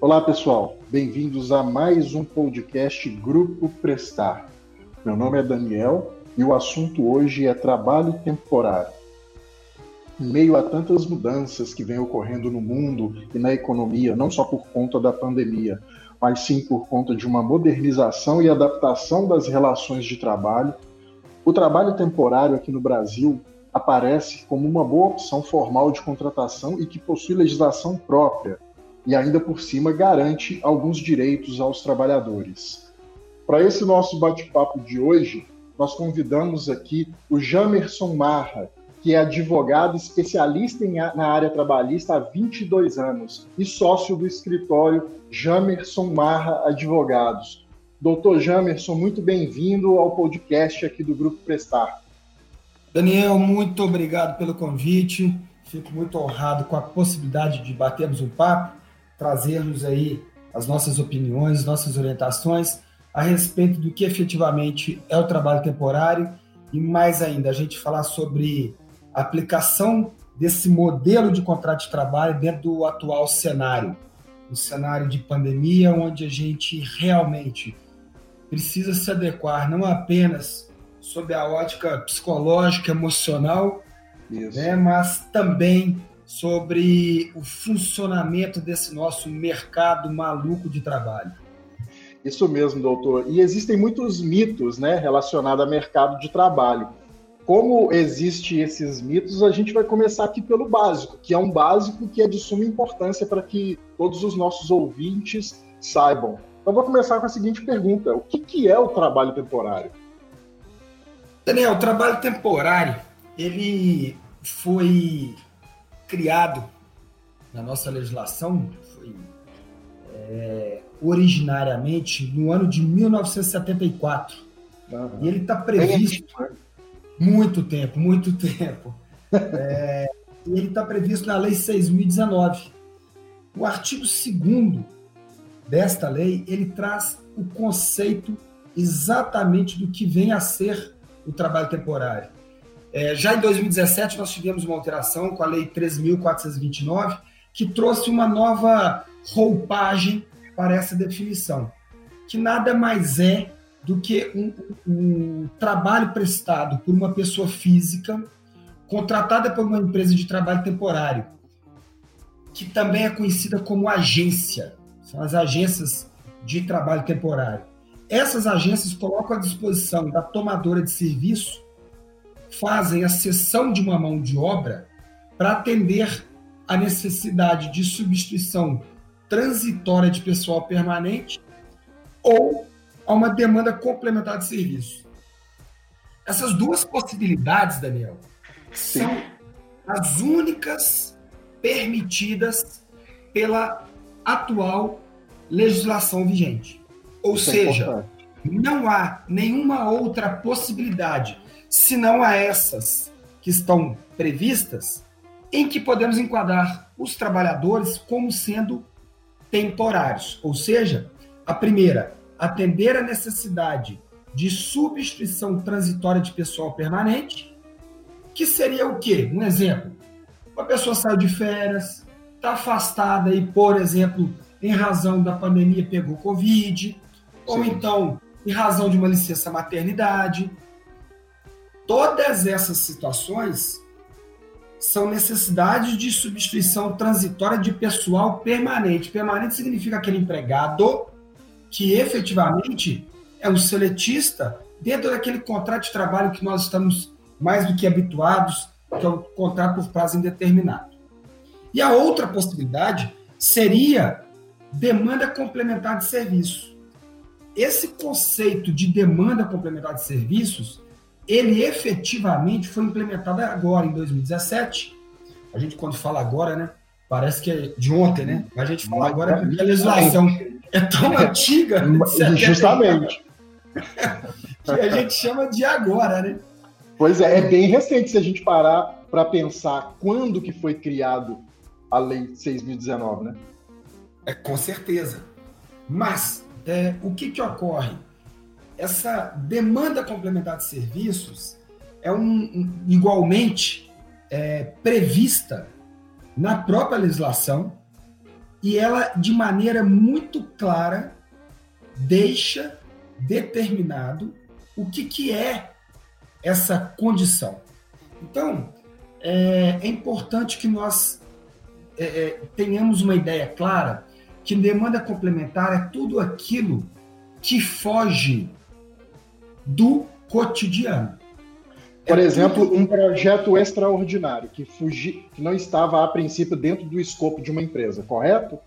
Olá, pessoal. Bem-vindos a mais um podcast Grupo Prestar. Meu nome é Daniel e o assunto hoje é trabalho temporário. Em meio a tantas mudanças que vêm ocorrendo no mundo e na economia, não só por conta da pandemia, mas sim por conta de uma modernização e adaptação das relações de trabalho, o trabalho temporário aqui no Brasil aparece como uma boa opção formal de contratação e que possui legislação própria, e ainda por cima garante alguns direitos aos trabalhadores. Para esse nosso bate-papo de hoje, nós convidamos aqui o Jamerson Marra, que é advogado especialista em, na área trabalhista há 22 anos e sócio do escritório Jamerson Marra Advogados. Doutor Jamerson, muito bem-vindo ao podcast aqui do Grupo Prestar. Daniel, muito obrigado pelo convite. Fico muito honrado com a possibilidade de batermos um papo trazermos aí as nossas opiniões, nossas orientações a respeito do que efetivamente é o trabalho temporário e mais ainda a gente falar sobre a aplicação desse modelo de contrato de trabalho dentro do atual cenário, um cenário de pandemia onde a gente realmente precisa se adequar não apenas sob a ótica psicológica, emocional, né, mas também sobre o funcionamento desse nosso mercado maluco de trabalho. Isso mesmo, doutor. E existem muitos mitos né, relacionados ao mercado de trabalho. Como existem esses mitos, a gente vai começar aqui pelo básico, que é um básico que é de suma importância para que todos os nossos ouvintes saibam. Então, vou começar com a seguinte pergunta: o que, que é o trabalho temporário? Daniel, o trabalho temporário ele foi criado na nossa legislação foi é, originariamente no ano de 1974. Uhum. E ele está previsto muito tempo, muito tempo. É, e ele está previsto na Lei 6.019. O artigo 2 desta lei, ele traz o conceito exatamente do que vem a ser o trabalho temporário. É, já em 2017, nós tivemos uma alteração com a Lei 13.429, que trouxe uma nova roupagem para essa definição, que nada mais é do que um, um trabalho prestado por uma pessoa física contratada por uma empresa de trabalho temporário, que também é conhecida como agência, são as agências de trabalho temporário. Essas agências colocam à disposição da tomadora de serviço fazem a cessão de uma mão de obra para atender a necessidade de substituição transitória de pessoal permanente ou a uma demanda complementar de serviço. Essas duas possibilidades, Daniel, Sim. são as únicas permitidas pela atual legislação vigente. Ou Isso é seja, é não há nenhuma outra possibilidade se não a essas que estão previstas, em que podemos enquadrar os trabalhadores como sendo temporários. Ou seja, a primeira, atender a necessidade de substituição transitória de pessoal permanente, que seria o quê? Um exemplo. Uma pessoa saiu de férias, está afastada e, por exemplo, em razão da pandemia pegou Covid, Sim. ou então em razão de uma licença maternidade, Todas essas situações são necessidades de substituição transitória de pessoal permanente. Permanente significa aquele empregado que efetivamente é um seletista dentro daquele contrato de trabalho que nós estamos mais do que habituados, que é o contrato por prazo indeterminado. E a outra possibilidade seria demanda complementar de serviço. Esse conceito de demanda complementar de serviços ele efetivamente foi implementado agora, em 2017. A gente, quando fala agora, né? Parece que é de ontem, né? A gente fala agora porque a legislação é tão antiga. Justamente. que a gente chama de agora, né? Pois é, é bem recente se a gente parar para pensar quando que foi criado a Lei 6.019, né? É, com certeza. Mas, é, o que que ocorre? essa demanda complementar de serviços é um, um igualmente é, prevista na própria legislação e ela, de maneira muito clara, deixa determinado o que, que é essa condição. Então, é, é importante que nós é, é, tenhamos uma ideia clara que demanda complementar é tudo aquilo que foge do cotidiano. Por exemplo, um projeto extraordinário que, fugi, que não estava a princípio dentro do escopo de uma empresa, correto?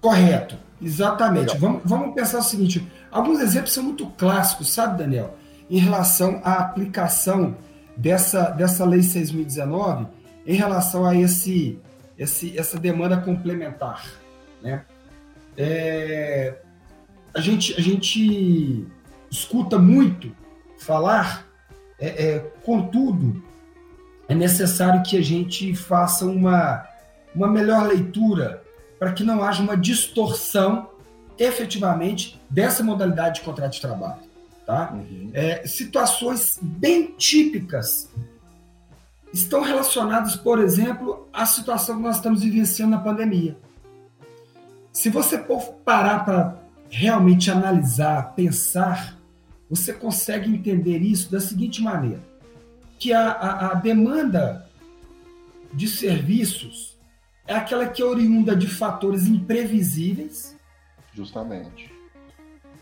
Correto, exatamente. Vamos, vamos pensar o seguinte: alguns exemplos são muito clássicos, sabe, Daniel, em relação à aplicação dessa, dessa lei 6.019 em relação a esse, esse, essa demanda complementar. Né? É, a, gente, a gente escuta muito falar, é, é, contudo, é necessário que a gente faça uma, uma melhor leitura para que não haja uma distorção efetivamente dessa modalidade de contrato de trabalho. Tá? Uhum. É, situações bem típicas estão relacionadas, por exemplo, à situação que nós estamos vivenciando na pandemia. Se você parar para realmente analisar, pensar, você consegue entender isso da seguinte maneira: que a, a, a demanda de serviços é aquela que é oriunda de fatores imprevisíveis. Justamente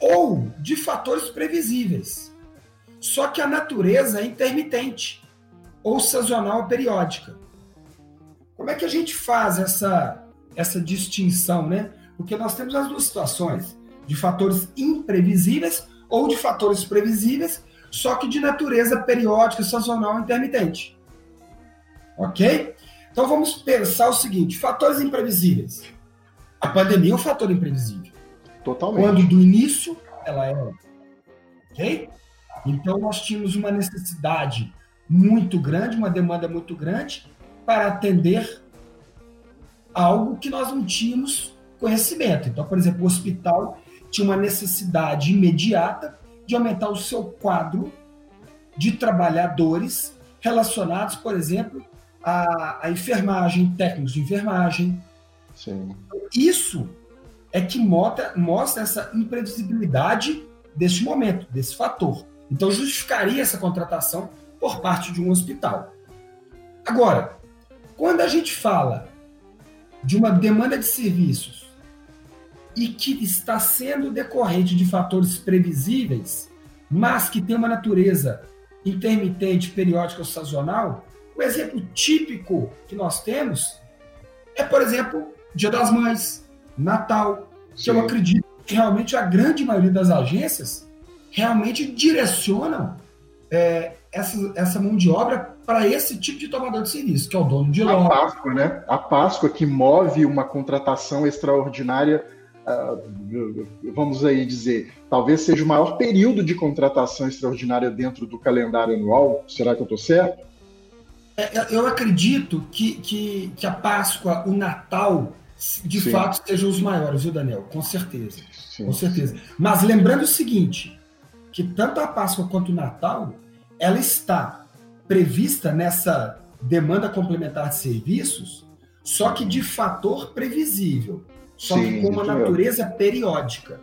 ou de fatores previsíveis. Só que a natureza é intermitente, ou sazonal ou periódica. Como é que a gente faz essa, essa distinção, né? Porque nós temos as duas situações, de fatores imprevisíveis ou de fatores previsíveis, só que de natureza periódica, sazonal intermitente. Ok? Então vamos pensar o seguinte: fatores imprevisíveis. A pandemia é um fator imprevisível. Totalmente. Quando do início ela é. Ok? Então nós tínhamos uma necessidade muito grande, uma demanda muito grande para atender algo que nós não tínhamos conhecimento. Então, por exemplo, o hospital tinha uma necessidade imediata de aumentar o seu quadro de trabalhadores relacionados, por exemplo, à, à enfermagem, técnicos de enfermagem. Sim. Isso é que mostra, mostra essa imprevisibilidade deste momento, desse fator. Então, justificaria essa contratação por parte de um hospital. Agora, quando a gente fala de uma demanda de serviços e que está sendo decorrente de fatores previsíveis, mas que tem uma natureza intermitente, periódica ou sazonal, o exemplo típico que nós temos é, por exemplo, Dia das Mães, Natal, Sim. que eu acredito que realmente a grande maioria das agências realmente direcionam é, essa, essa mão de obra para esse tipo de tomador de serviço, que é o dono de loja. A Páscoa, né? A Páscoa que move uma contratação extraordinária, vamos aí dizer, talvez seja o maior período de contratação extraordinária dentro do calendário anual. Será que eu estou certo? É, eu acredito que, que, que a Páscoa, o Natal, de Sim. fato sejam os maiores, viu, Daniel? Com certeza. Sim. Com certeza. Mas lembrando o seguinte, que tanto a Páscoa quanto o Natal, ela está prevista nessa demanda complementar de serviços, só que de fator previsível, só Sim, que com uma natureza periódica.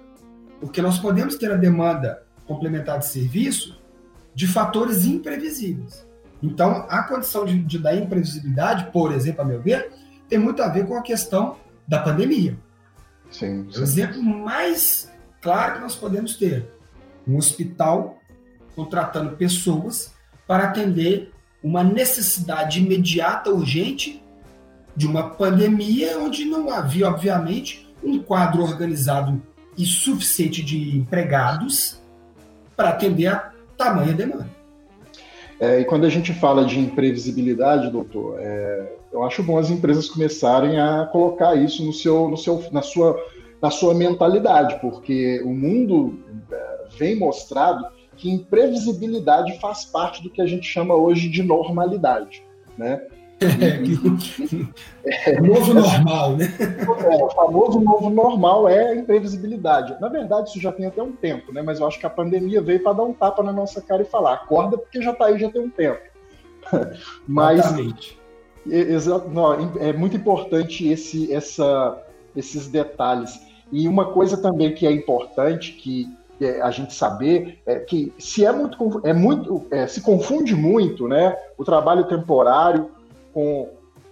Porque nós podemos ter a demanda complementar de serviço de fatores imprevisíveis. Então, a condição de, de da imprevisibilidade, por exemplo, a meu ver, tem muito a ver com a questão da pandemia. Sim, sim. O exemplo mais claro que nós podemos ter: um hospital contratando pessoas para atender uma necessidade imediata, urgente, de uma pandemia onde não havia, obviamente, um quadro organizado e suficiente de empregados para atender a tamanha demanda. É, e quando a gente fala de imprevisibilidade, doutor, é, eu acho bom as empresas começarem a colocar isso no seu, no seu, na, sua, na sua mentalidade, porque o mundo é, vem mostrado que imprevisibilidade faz parte do que a gente chama hoje de normalidade. Né? É, novo normal, né? É, o famoso novo normal é a imprevisibilidade. Na verdade, isso já tem até um tempo, né? Mas eu acho que a pandemia veio para dar um tapa na nossa cara e falar: acorda, porque já está aí, já tem um tempo. Mas Exatamente. É, é muito importante esse, essa, esses detalhes. E uma coisa também que é importante, que é, a gente saber é que se é muito, é muito é, se confunde muito né, o trabalho temporário com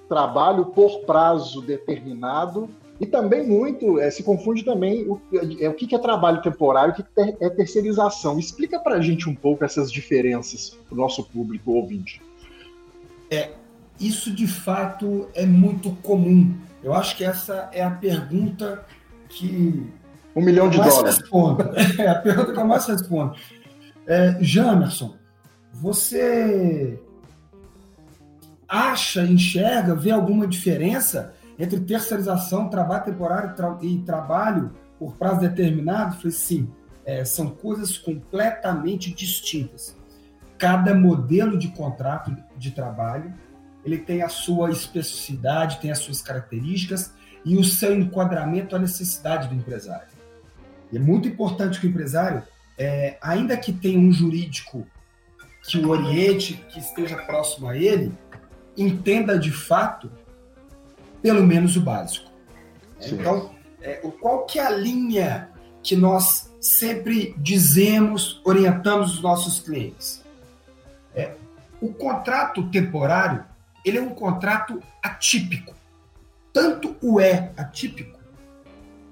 trabalho por prazo determinado e também muito é, se confunde também o, é, o que é trabalho temporário, o que é terceirização. Explica para a gente um pouco essas diferenças para o nosso público ouvinte. É, isso de fato é muito comum. Eu acho que essa é a pergunta que um milhão de dólares. Respondo. É a pergunta que eu mais respondo. É, Jamerson, você acha, enxerga, vê alguma diferença entre terceirização, trabalho temporário tra e trabalho por prazo determinado? Falei, sim, é, são coisas completamente distintas. Cada modelo de contrato de trabalho ele tem a sua especificidade, tem as suas características e o seu enquadramento à necessidade do empresário. E é muito importante que o empresário, é, ainda que tenha um jurídico que o oriente, que esteja próximo a ele, entenda de fato pelo menos o básico. Sim. Então, é, qual que é a linha que nós sempre dizemos, orientamos os nossos clientes? É, o contrato temporário, ele é um contrato atípico. Tanto o é atípico,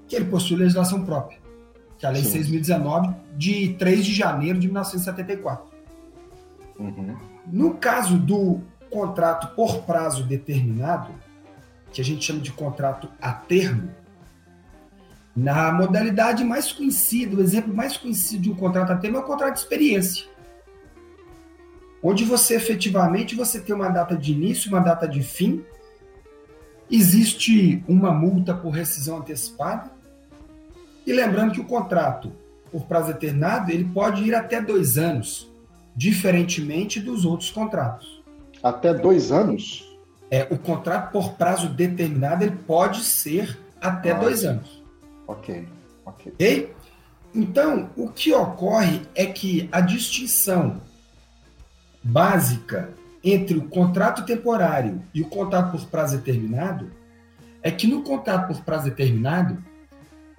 que ele possui legislação própria que é a Lei 6.019, de 3 de janeiro de 1974. Uhum. No caso do contrato por prazo determinado, que a gente chama de contrato a termo, na modalidade mais conhecida, o exemplo mais conhecido de um contrato a termo é o contrato de experiência. Onde você efetivamente você tem uma data de início, uma data de fim, existe uma multa por rescisão antecipada, e lembrando que o contrato por prazo determinado ele pode ir até dois anos, diferentemente dos outros contratos. Até dois anos? É, o contrato por prazo determinado ele pode ser até ah, dois anos. Ok, ok. Ok? Então, o que ocorre é que a distinção básica entre o contrato temporário e o contrato por prazo determinado é que no contrato por prazo determinado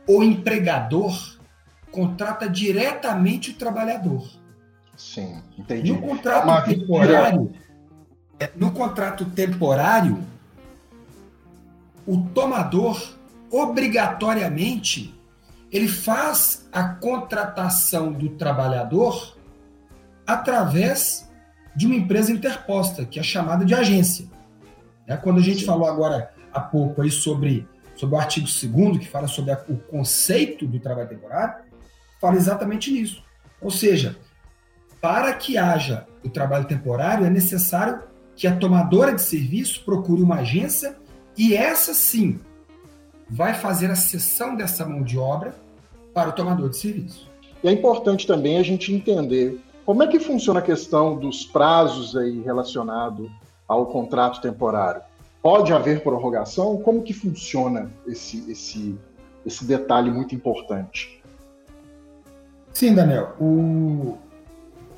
o empregador contrata diretamente o trabalhador. Sim, entendi. No contrato é temporário, no contrato temporário, o tomador obrigatoriamente ele faz a contratação do trabalhador através de uma empresa interposta, que é chamada de agência. É, quando a gente Sim. falou agora há pouco aí sobre sobre o artigo 2 que fala sobre a, o conceito do trabalho temporário, fala exatamente nisso. Ou seja, para que haja o trabalho temporário, é necessário que a tomadora de serviço procure uma agência e essa sim vai fazer a cessão dessa mão de obra para o tomador de serviço. E é importante também a gente entender como é que funciona a questão dos prazos aí relacionado ao contrato temporário. Pode haver prorrogação? Como que funciona esse, esse, esse detalhe muito importante? Sim, Daniel. O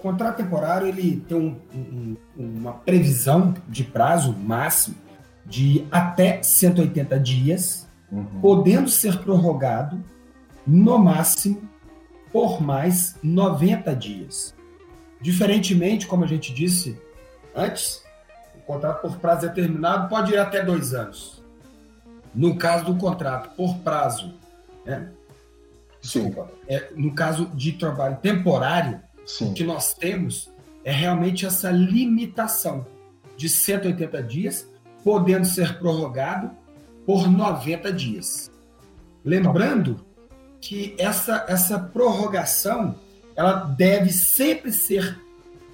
contrato temporário ele tem um, um, uma previsão de prazo máximo de até 180 dias, uhum. podendo ser prorrogado no máximo por mais 90 dias. Diferentemente, como a gente disse antes, contrato por prazo determinado pode ir até dois anos. No caso do contrato por prazo, né? Desculpa, é, no caso de trabalho temporário, Sim. o que nós temos é realmente essa limitação de 180 dias, podendo ser prorrogado por 90 dias. Lembrando que essa, essa prorrogação ela deve sempre ser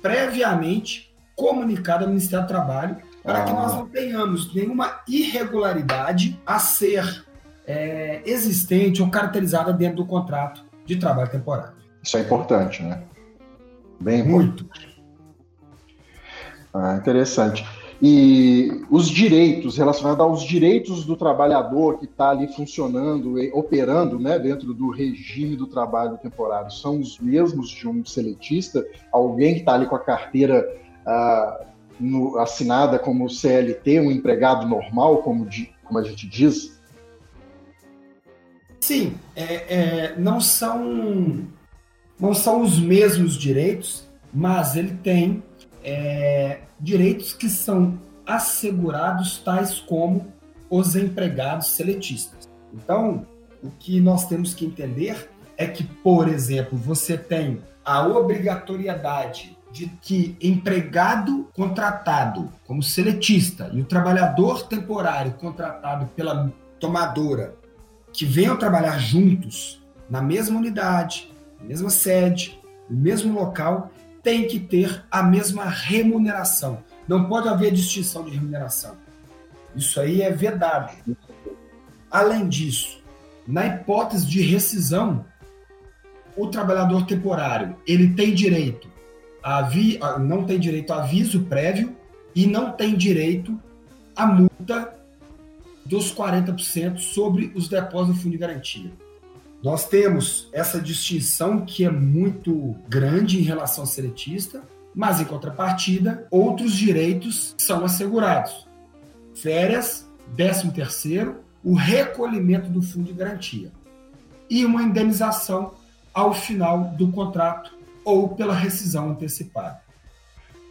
previamente comunicado ao Ministério do Trabalho para ah. que nós não tenhamos nenhuma irregularidade a ser é, existente ou caracterizada dentro do contrato de trabalho temporário. Isso é importante, né? Bem muito. Ah, interessante. E os direitos, relacionados aos direitos do trabalhador que está ali funcionando, operando né, dentro do regime do trabalho temporário, são os mesmos de um seletista? Alguém que está ali com a carteira ah, no, assinada como CLT, um empregado normal, como, de, como a gente diz? Sim, é, é, não, são, não são os mesmos direitos, mas ele tem é, direitos que são assegurados, tais como os empregados seletistas. Então, o que nós temos que entender é que, por exemplo, você tem a obrigatoriedade de que empregado contratado como seletista e o trabalhador temporário contratado pela tomadora que venham trabalhar juntos na mesma unidade, mesma sede, no mesmo local, tem que ter a mesma remuneração. Não pode haver distinção de remuneração. Isso aí é vedado. Além disso, na hipótese de rescisão, o trabalhador temporário ele tem direito a vi, não tem direito a aviso prévio e não tem direito a multa dos 40% sobre os depósitos do fundo de garantia. Nós temos essa distinção que é muito grande em relação ao seletista, mas em contrapartida, outros direitos são assegurados. Férias, 13 terceiro, o recolhimento do fundo de garantia e uma indenização ao final do contrato ou pela rescisão antecipada.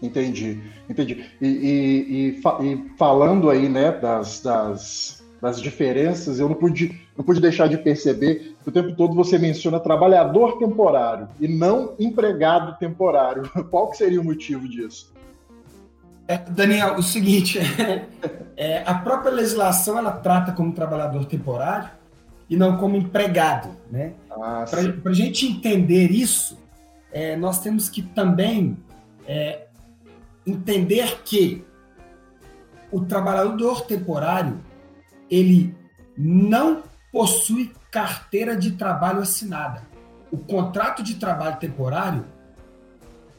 Entendi, entendi. E, e, e, e falando aí, né, das, das das diferenças, eu não pude, não pude deixar de perceber que o tempo todo você menciona trabalhador temporário e não empregado temporário. Qual que seria o motivo disso? É, Daniel, o seguinte, é, a própria legislação ela trata como trabalhador temporário e não como empregado, né? Ah, Para a gente entender isso, é, nós temos que também é, entender que o trabalhador temporário ele não possui carteira de trabalho assinada. O contrato de trabalho temporário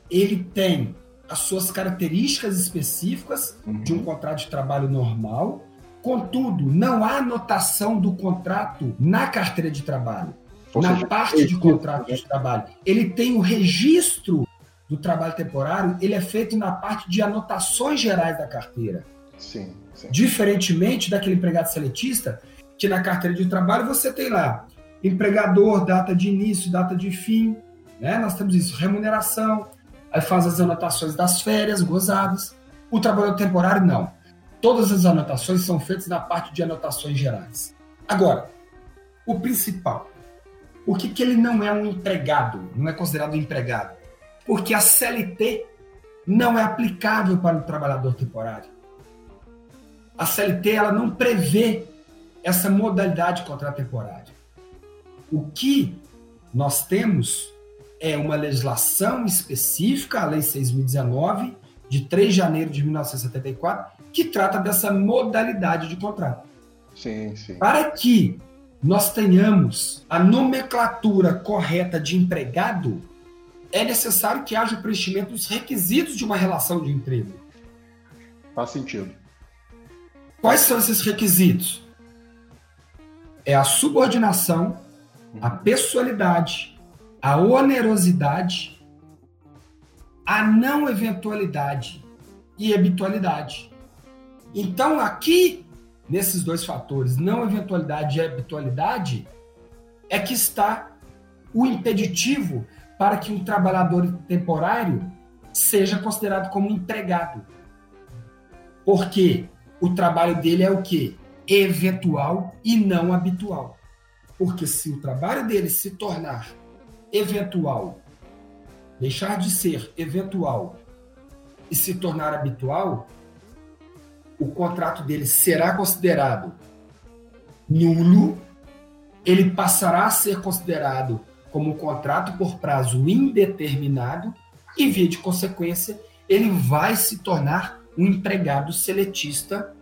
ele tem as suas características específicas uhum. de um contrato de trabalho normal. Contudo, não há anotação do contrato na carteira de trabalho, Ou na seja, parte de contrato de trabalho. Ele tem o registro do trabalho temporário, ele é feito na parte de anotações gerais da carteira. Sim. Diferentemente daquele empregado seletista, que na carteira de trabalho você tem lá empregador, data de início, data de fim, né? Nós temos isso, remuneração, aí faz as anotações das férias gozadas. O trabalhador temporário, não. Todas as anotações são feitas na parte de anotações gerais. Agora, o principal, por que, que ele não é um empregado, não é considerado um empregado? Porque a CLT não é aplicável para o trabalhador temporário a CLT ela não prevê essa modalidade de contrato temporário. O que nós temos é uma legislação específica, a Lei 6.019, de 3 de janeiro de 1974, que trata dessa modalidade de contrato. Sim, sim. Para que nós tenhamos a nomenclatura correta de empregado, é necessário que haja o preenchimento dos requisitos de uma relação de emprego. Faz sentido. Quais são esses requisitos? É a subordinação, a pessoalidade, a onerosidade, a não eventualidade e habitualidade. Então, aqui, nesses dois fatores, não eventualidade e habitualidade, é que está o impeditivo para que um trabalhador temporário seja considerado como empregado. Por quê? O trabalho dele é o quê? Eventual e não habitual. Porque se o trabalho dele se tornar eventual, deixar de ser eventual e se tornar habitual, o contrato dele será considerado nulo, ele passará a ser considerado como um contrato por prazo indeterminado e, via de consequência, ele vai se tornar um empregado seletista,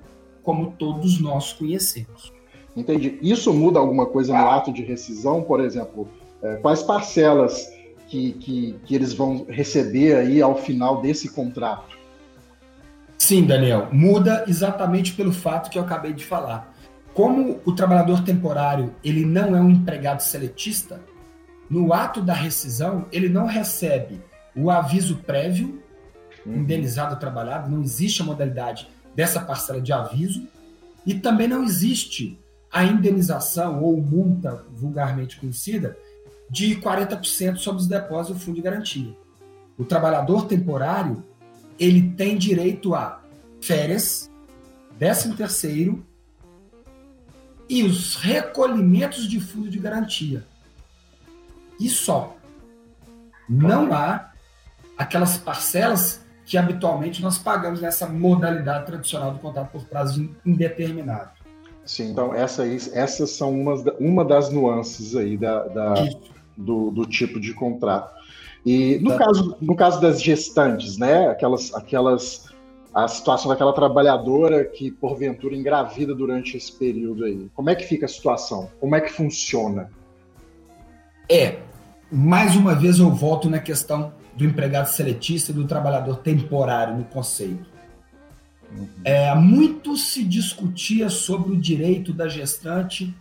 como todos nós conhecemos. Entendi. Isso muda alguma coisa no ato de rescisão, por exemplo? É, quais parcelas que, que, que eles vão receber aí ao final desse contrato? Sim, Daniel, muda exatamente pelo fato que eu acabei de falar. Como o trabalhador temporário ele não é um empregado seletista, no ato da rescisão ele não recebe o aviso prévio, uhum. indenizado trabalhado, não existe a modalidade dessa parcela de aviso, e também não existe a indenização ou multa vulgarmente conhecida de 40% sobre os depósitos do fundo de garantia. O trabalhador temporário ele tem direito a férias, décimo terceiro e os recolhimentos de fundo de garantia. E só. Não há aquelas parcelas que habitualmente nós pagamos nessa modalidade tradicional do contrato por prazo indeterminado. Sim, então essa aí, essas são uma, uma das nuances aí da, da do, do, tipo de contrato. E no, tá. caso, no caso das gestantes, né? Aquelas, aquelas. A situação daquela trabalhadora que, porventura, engravida durante esse período aí. Como é que fica a situação? Como é que funciona? É, mais uma vez eu volto na questão do empregado seletista e do trabalhador temporário no conceito. Uhum. É, muito se discutia sobre o direito da gestante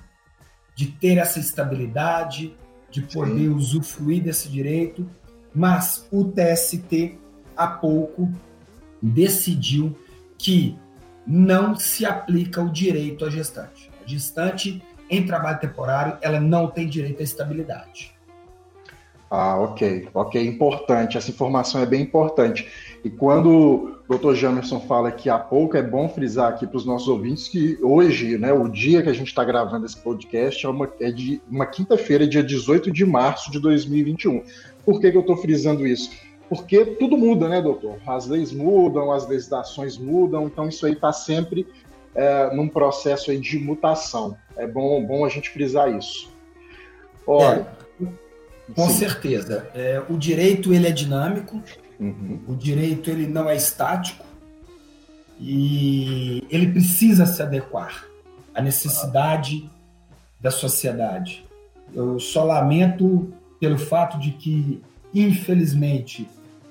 de ter essa estabilidade, de poder Sim. usufruir desse direito, mas o TST há pouco decidiu que não se aplica o direito à gestante. A gestante em trabalho temporário, ela não tem direito à estabilidade. Ah, ok, ok, importante. Essa informação é bem importante. E quando o Dr. Jamerson fala que há pouco, é bom frisar aqui para os nossos ouvintes que hoje, né, o dia que a gente está gravando esse podcast é, uma, é de uma quinta-feira, dia 18 de março de 2021. Por que, que eu estou frisando isso? Porque tudo muda, né, doutor? As leis mudam, as legislações mudam, então isso aí está sempre é, num processo de mutação. É bom, bom a gente frisar isso. Olha, é, com sim. certeza. É, o direito ele é dinâmico, uhum. o direito ele não é estático e ele precisa se adequar à necessidade da sociedade. Eu só lamento pelo fato de que, infelizmente,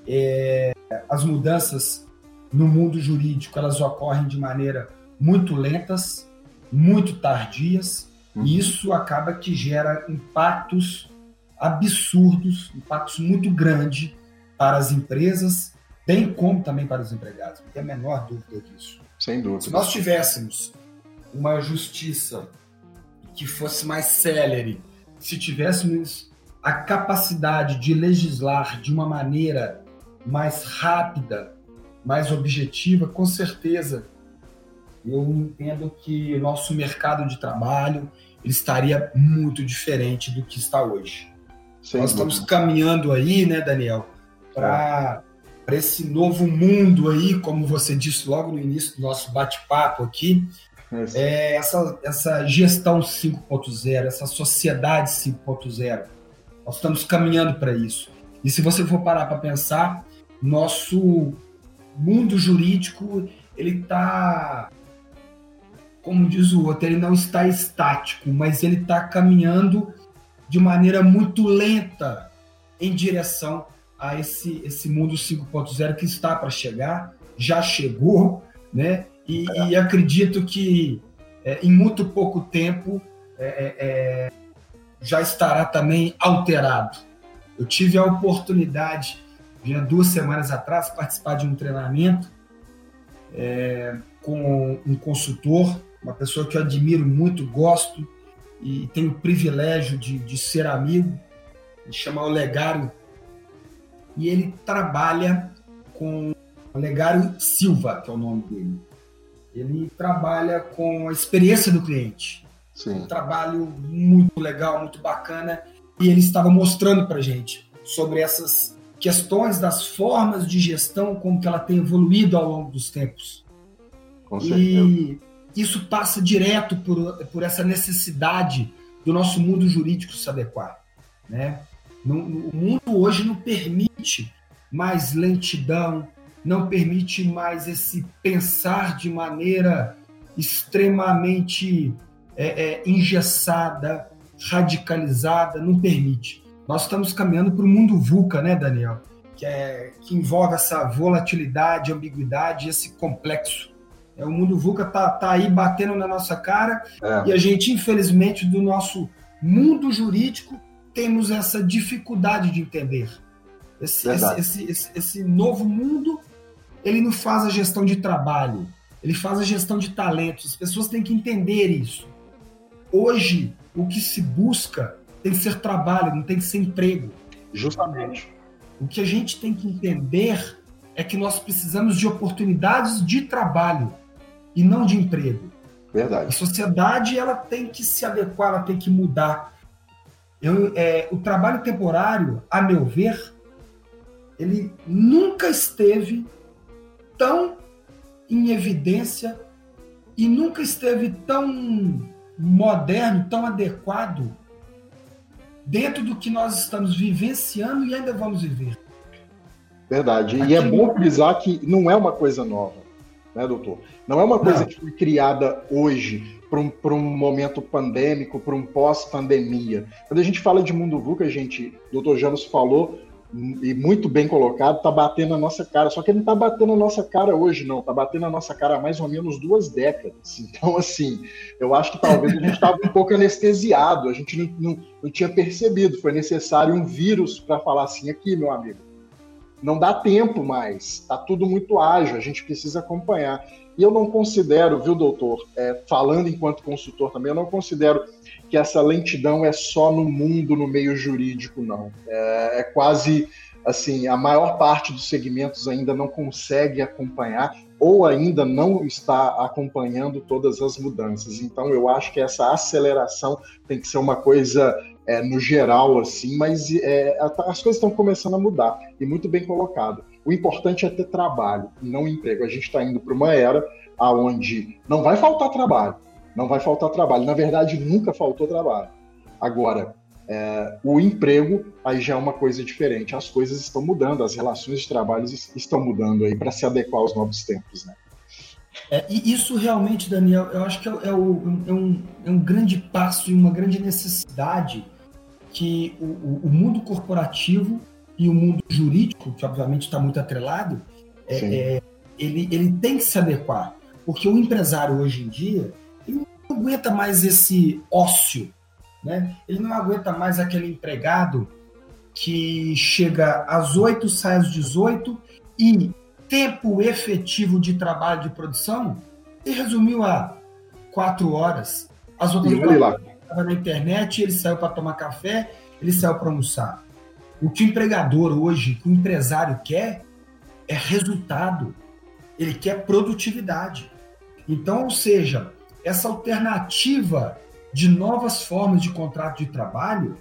é, as mudanças no mundo jurídico elas ocorrem de maneira muito lentas, muito tardias, uhum. e isso acaba que gera impactos absurdos, impactos muito grandes para as empresas, bem como também para os empregados, não tem a menor dúvida disso. Sem dúvida. Se nós tivéssemos uma justiça que fosse mais célere, se tivéssemos a capacidade de legislar de uma maneira mais rápida, mais objetiva, com certeza eu entendo que o nosso mercado de trabalho estaria muito diferente do que está hoje. Nós estamos caminhando aí, né, Daniel, para para esse novo mundo aí, como você disse logo no início do nosso bate-papo aqui, é, essa, essa gestão 5.0, essa sociedade 5.0 nós estamos caminhando para isso. E se você for parar para pensar, nosso mundo jurídico ele está, como diz o outro, ele não está estático, mas ele está caminhando de maneira muito lenta em direção a esse, esse mundo 5.0 que está para chegar, já chegou, né? E, é. e acredito que é, em muito pouco tempo é, é, é já estará também alterado. Eu tive a oportunidade, já duas semanas atrás, participar de um treinamento é, com um consultor, uma pessoa que eu admiro muito, gosto e tenho o privilégio de, de ser amigo, ele chama Olegário, e ele trabalha com Olegário Silva, que é o nome dele. Ele trabalha com a experiência do cliente. Sim. Um trabalho muito legal, muito bacana. E ele estava mostrando para gente sobre essas questões das formas de gestão, como que ela tem evoluído ao longo dos tempos. Com e isso passa direto por, por essa necessidade do nosso mundo jurídico se adequar. Né? o mundo hoje não permite mais lentidão, não permite mais esse pensar de maneira extremamente é, é, engessada, radicalizada, não permite. Nós estamos caminhando para o mundo VUCA, né, Daniel? que, é, que envolve essa volatilidade, ambiguidade, esse complexo. É, o mundo VUCA está tá aí batendo na nossa cara é. e a gente, infelizmente, do nosso mundo jurídico, temos essa dificuldade de entender. Esse, esse, esse, esse, esse novo mundo, ele não faz a gestão de trabalho, ele faz a gestão de talentos. As pessoas têm que entender isso. Hoje, o que se busca tem que ser trabalho, não tem que ser emprego. Justamente. O que a gente tem que entender é que nós precisamos de oportunidades de trabalho e não de emprego. Verdade. A sociedade ela tem que se adequar, ela tem que mudar. Eu, é, o trabalho temporário, a meu ver, ele nunca esteve tão em evidência e nunca esteve tão moderno, tão adequado dentro do que nós estamos vivenciando e ainda vamos viver. Verdade. Aqui e é bom frisar que não é uma coisa nova, né, doutor? Não é uma coisa não. que foi criada hoje para um, um momento pandêmico, para um pós-pandemia. Quando a gente fala de mundo VUCA, a gente, o doutor Janos falou, e muito bem colocado, está batendo na nossa cara. Só que ele não está batendo na nossa cara hoje, não. Está batendo na nossa cara há mais ou menos duas décadas. Então, assim, eu acho que talvez a gente estava um pouco anestesiado, a gente não, não, não tinha percebido. Foi necessário um vírus para falar assim: aqui, meu amigo, não dá tempo mais, está tudo muito ágil, a gente precisa acompanhar. E eu não considero, viu, doutor, é, falando enquanto consultor também, eu não considero que essa lentidão é só no mundo, no meio jurídico, não. É, é quase assim, a maior parte dos segmentos ainda não consegue acompanhar ou ainda não está acompanhando todas as mudanças. Então, eu acho que essa aceleração tem que ser uma coisa é, no geral, assim, mas é, as coisas estão começando a mudar e muito bem colocado. O importante é ter trabalho, não emprego. A gente está indo para uma era onde não vai faltar trabalho, não vai faltar trabalho. Na verdade, nunca faltou trabalho. Agora, é, o emprego aí já é uma coisa diferente. As coisas estão mudando, as relações de trabalho estão mudando aí para se adequar aos novos tempos, né? É, e isso realmente, Daniel, eu acho que é, é, o, é, um, é um grande passo e uma grande necessidade que o, o mundo corporativo e o mundo jurídico, que obviamente está muito atrelado, é, é, ele, ele tem que se adequar. Porque o empresário hoje em dia, não aguenta mais esse ócio, né? Ele não aguenta mais aquele empregado que chega às 8, sai às 18 e tempo efetivo de trabalho de produção e resumiu a quatro horas. As outras horas estava na internet, ele saiu para tomar café, ele saiu para almoçar. O que o empregador hoje, que o empresário quer, é resultado. Ele quer produtividade. Então, ou seja, essa alternativa de novas formas de contrato de trabalho,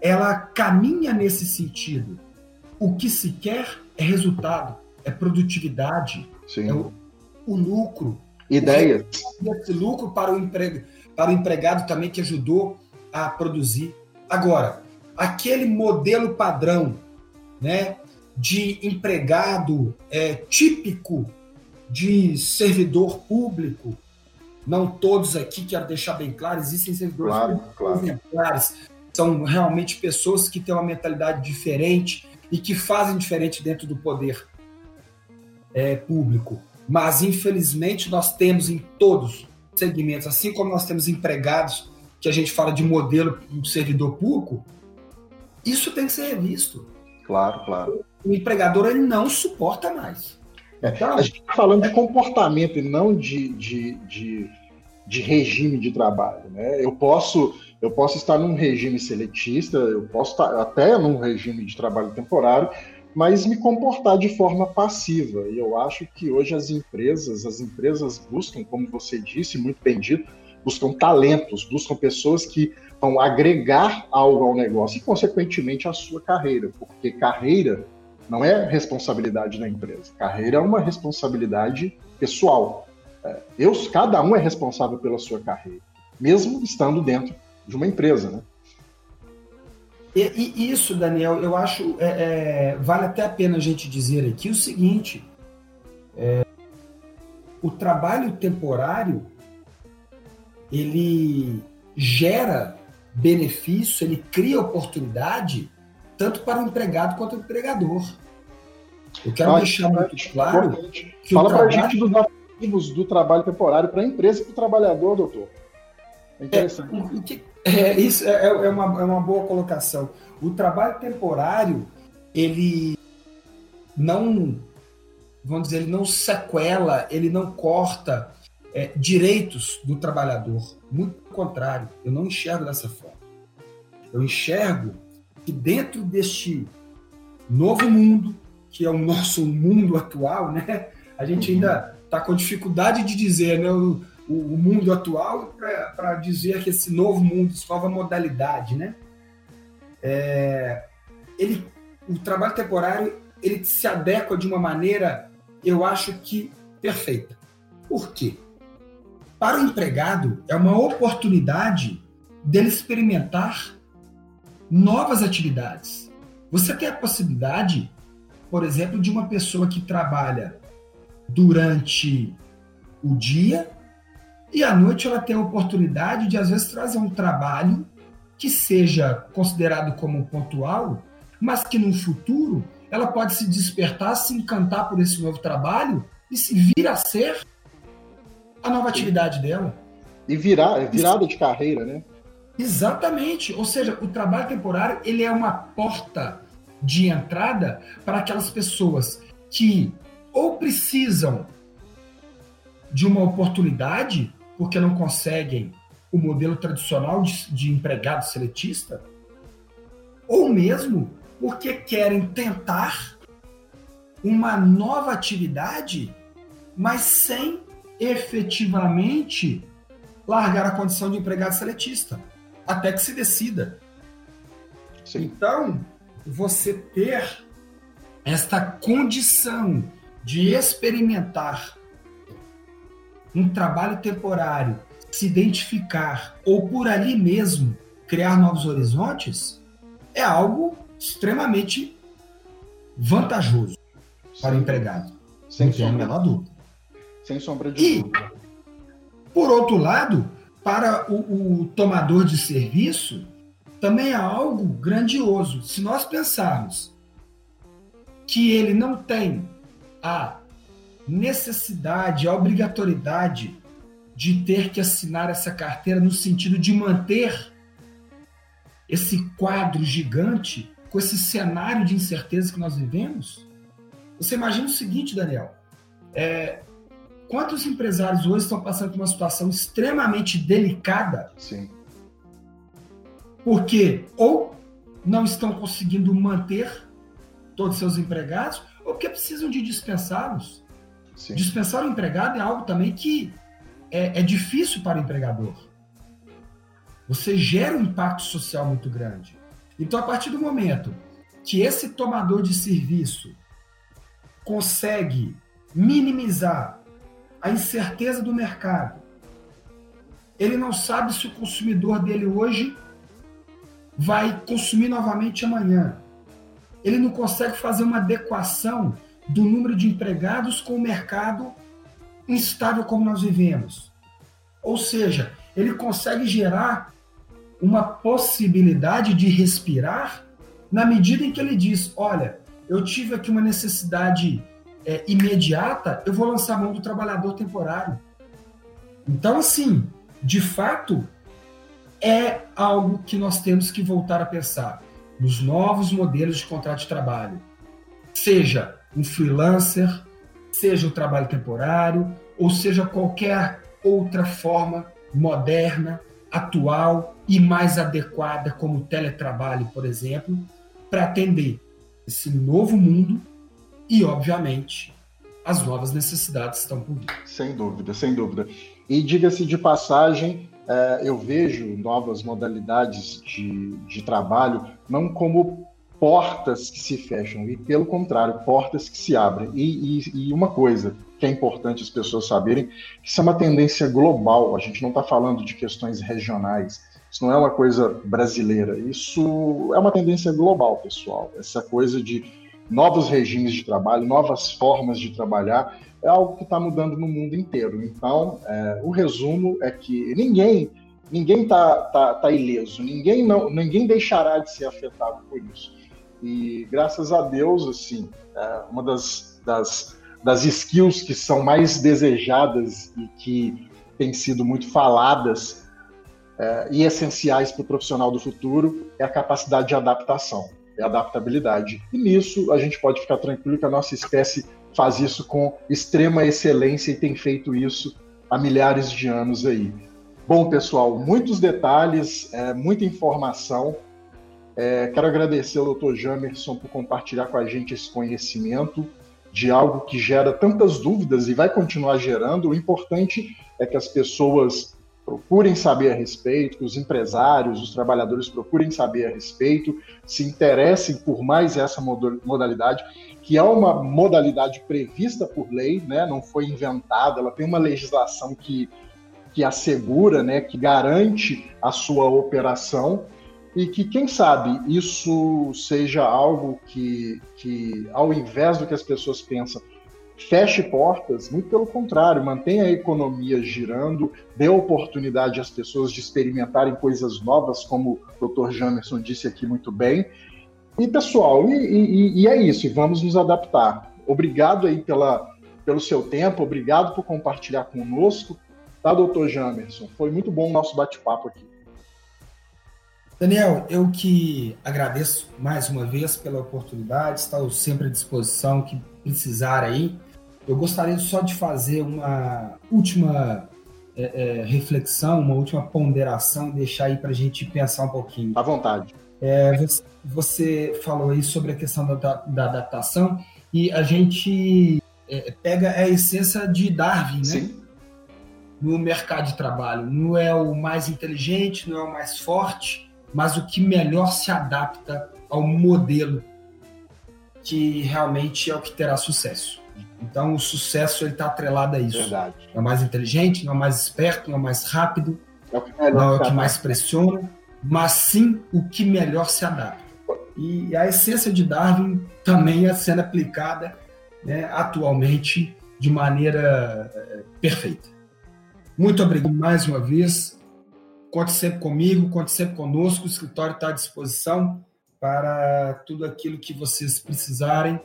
ela caminha nesse sentido. O que se quer é resultado, é produtividade, Sim. é o, o lucro. Ideia. Esse lucro para o, emprego, para o empregado também que ajudou a produzir. Agora, aquele modelo padrão né, de empregado é, típico de servidor público, não todos aqui, quero deixar bem claro, existem servidores claro, claro. exemplares, são realmente pessoas que têm uma mentalidade diferente e que fazem diferente dentro do poder é, público. Mas, infelizmente, nós temos em todos os segmentos, assim como nós temos empregados, que a gente fala de modelo do servidor público, isso tem que ser revisto. Claro, claro. O empregador ele não suporta mais. A gente está falando de comportamento e não de, de, de, de, regime de trabalho. Né? Eu, posso, eu posso estar num regime seletista, eu posso estar até num regime de trabalho temporário, mas me comportar de forma passiva. E eu acho que hoje as empresas, as empresas buscam, como você disse, muito bem dito, buscam talentos, buscam pessoas que vão agregar algo ao negócio e, consequentemente, à sua carreira, porque carreira não é responsabilidade da empresa. Carreira é uma responsabilidade pessoal. É, eu, cada um é responsável pela sua carreira, mesmo estando dentro de uma empresa, né? E, e isso, Daniel, eu acho é, é, vale até a pena a gente dizer aqui o seguinte: é, o trabalho temporário ele gera benefício, ele cria oportunidade tanto para o empregado quanto o empregador. Eu quero ah, deixar muito claro. Importante. Fala para a gente dos ativos do trabalho temporário para a empresa e para o trabalhador, doutor. É interessante. É, é isso é, é, uma, é uma boa colocação. O trabalho temporário, ele não, vamos dizer, ele não sequela, ele não corta é, direitos do trabalhador. Muito pelo contrário, eu não enxergo dessa forma. Eu enxergo que dentro deste novo mundo, que é o nosso mundo atual, né? A gente ainda está com dificuldade de dizer, né? O, o, mundo atual para dizer que esse novo mundo, essa nova modalidade, né? É, ele, o trabalho temporário ele se adequa de uma maneira, eu acho que perfeita. Por quê? Para o empregado é uma oportunidade dele experimentar novas atividades. Você tem a possibilidade, por exemplo, de uma pessoa que trabalha durante o dia e à noite ela tem a oportunidade de, às vezes, trazer um trabalho que seja considerado como pontual, mas que no futuro ela pode se despertar, se encantar por esse novo trabalho e se vir a ser a nova atividade dela. E virar, é virada de carreira, né? Exatamente. Ou seja, o trabalho temporário ele é uma porta de entrada para aquelas pessoas que ou precisam de uma oportunidade porque não conseguem o modelo tradicional de, de empregado seletista, ou mesmo porque querem tentar uma nova atividade, mas sem efetivamente largar a condição de empregado seletista, até que se decida. Sim. Então, você ter esta condição de experimentar um trabalho temporário, se identificar ou por ali mesmo criar novos horizontes, é algo extremamente vantajoso para o empregado. Sem sombra de dúvida. Sem sombra de e, dúvida. Por outro lado, para o, o tomador de serviço, também é algo grandioso. Se nós pensarmos que ele não tem a necessidade, a obrigatoriedade de ter que assinar essa carteira no sentido de manter esse quadro gigante com esse cenário de incerteza que nós vivemos? Você imagina o seguinte, Daniel: é, quantos empresários hoje estão passando por uma situação extremamente delicada? Sim. Porque ou não estão conseguindo manter todos os seus empregados, ou porque precisam de dispensá-los. Dispensar o empregado é algo também que é, é difícil para o empregador. Você gera um impacto social muito grande. Então, a partir do momento que esse tomador de serviço consegue minimizar a incerteza do mercado, ele não sabe se o consumidor dele hoje vai consumir novamente amanhã. Ele não consegue fazer uma adequação do número de empregados com o mercado instável como nós vivemos. Ou seja, ele consegue gerar uma possibilidade de respirar na medida em que ele diz: olha, eu tive aqui uma necessidade é, imediata, eu vou lançar a mão do trabalhador temporário. Então, assim, de fato, é algo que nós temos que voltar a pensar nos novos modelos de contrato de trabalho. Seja um freelancer, seja o trabalho temporário, ou seja qualquer outra forma moderna, atual e mais adequada, como o teletrabalho, por exemplo, para atender esse novo mundo e, obviamente, as novas necessidades estão por vir. Sem dúvida, sem dúvida. E diga-se de passagem, é, eu vejo novas modalidades de, de trabalho não como portas que se fecham, e pelo contrário, portas que se abrem. E, e, e, uma coisa que é importante as pessoas saberem, que isso é uma tendência global, a gente não está falando de questões regionais, isso não é uma coisa brasileira, isso é uma tendência global, pessoal. Essa coisa de novos regimes de trabalho, novas formas de trabalhar, é algo que está mudando no mundo inteiro. Então, é, o resumo é que ninguém ninguém está tá, tá ileso, ninguém não ninguém deixará de ser afetado por isso. e graças a Deus, assim, é uma das, das, das skills que são mais desejadas e que têm sido muito faladas é, e essenciais para o profissional do futuro é a capacidade de adaptação, adaptabilidade. E nisso a gente pode ficar tranquilo que a nossa espécie faz isso com extrema excelência e tem feito isso há milhares de anos aí. Bom, pessoal, muitos detalhes, é, muita informação. É, quero agradecer ao Dr. Jamerson por compartilhar com a gente esse conhecimento de algo que gera tantas dúvidas e vai continuar gerando. O importante é que as pessoas procurem saber a respeito, os empresários, os trabalhadores procurem saber a respeito, se interessem por mais essa modalidade, que é uma modalidade prevista por lei, né? não foi inventada, ela tem uma legislação que, que assegura, né? que garante a sua operação e que, quem sabe, isso seja algo que, que ao invés do que as pessoas pensam, feche portas, muito pelo contrário, mantenha a economia girando, dê oportunidade às pessoas de experimentarem coisas novas, como o Dr. Jamerson disse aqui muito bem. E pessoal, e, e, e é isso, vamos nos adaptar. Obrigado aí pela, pelo seu tempo, obrigado por compartilhar conosco, tá, doutor Jamerson? Foi muito bom o nosso bate-papo aqui. Daniel, eu que agradeço mais uma vez pela oportunidade, estou sempre à disposição que precisar aí. Eu gostaria só de fazer uma última é, é, reflexão, uma última ponderação, deixar aí para a gente pensar um pouquinho. À vontade. É, você falou aí sobre a questão da, da adaptação e a gente é, pega a essência de Darwin, né? Sim. No mercado de trabalho. Não é o mais inteligente, não é o mais forte, mas o que melhor se adapta ao modelo que realmente é o que terá sucesso. Então, o sucesso ele está atrelado a isso. Verdade. Não é mais inteligente, não é mais esperto, não é mais rápido, é não é o que mais pressiona, mas sim o que melhor se adapta. E a essência de Darwin também é sendo aplicada né, atualmente de maneira é, perfeita. Muito obrigado mais uma vez. Conte sempre comigo, conte sempre conosco. O escritório está à disposição para tudo aquilo que vocês precisarem.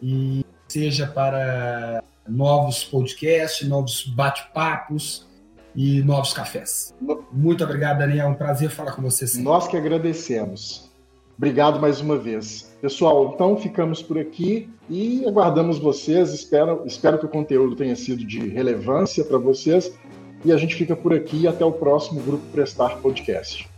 E seja para novos podcasts, novos bate-papos e novos cafés. Muito obrigado, Daniel. É um prazer falar com você. Sempre. Nós que agradecemos. Obrigado mais uma vez. Pessoal, então ficamos por aqui e aguardamos vocês. Espero, espero que o conteúdo tenha sido de relevância para vocês. E a gente fica por aqui até o próximo Grupo Prestar Podcast.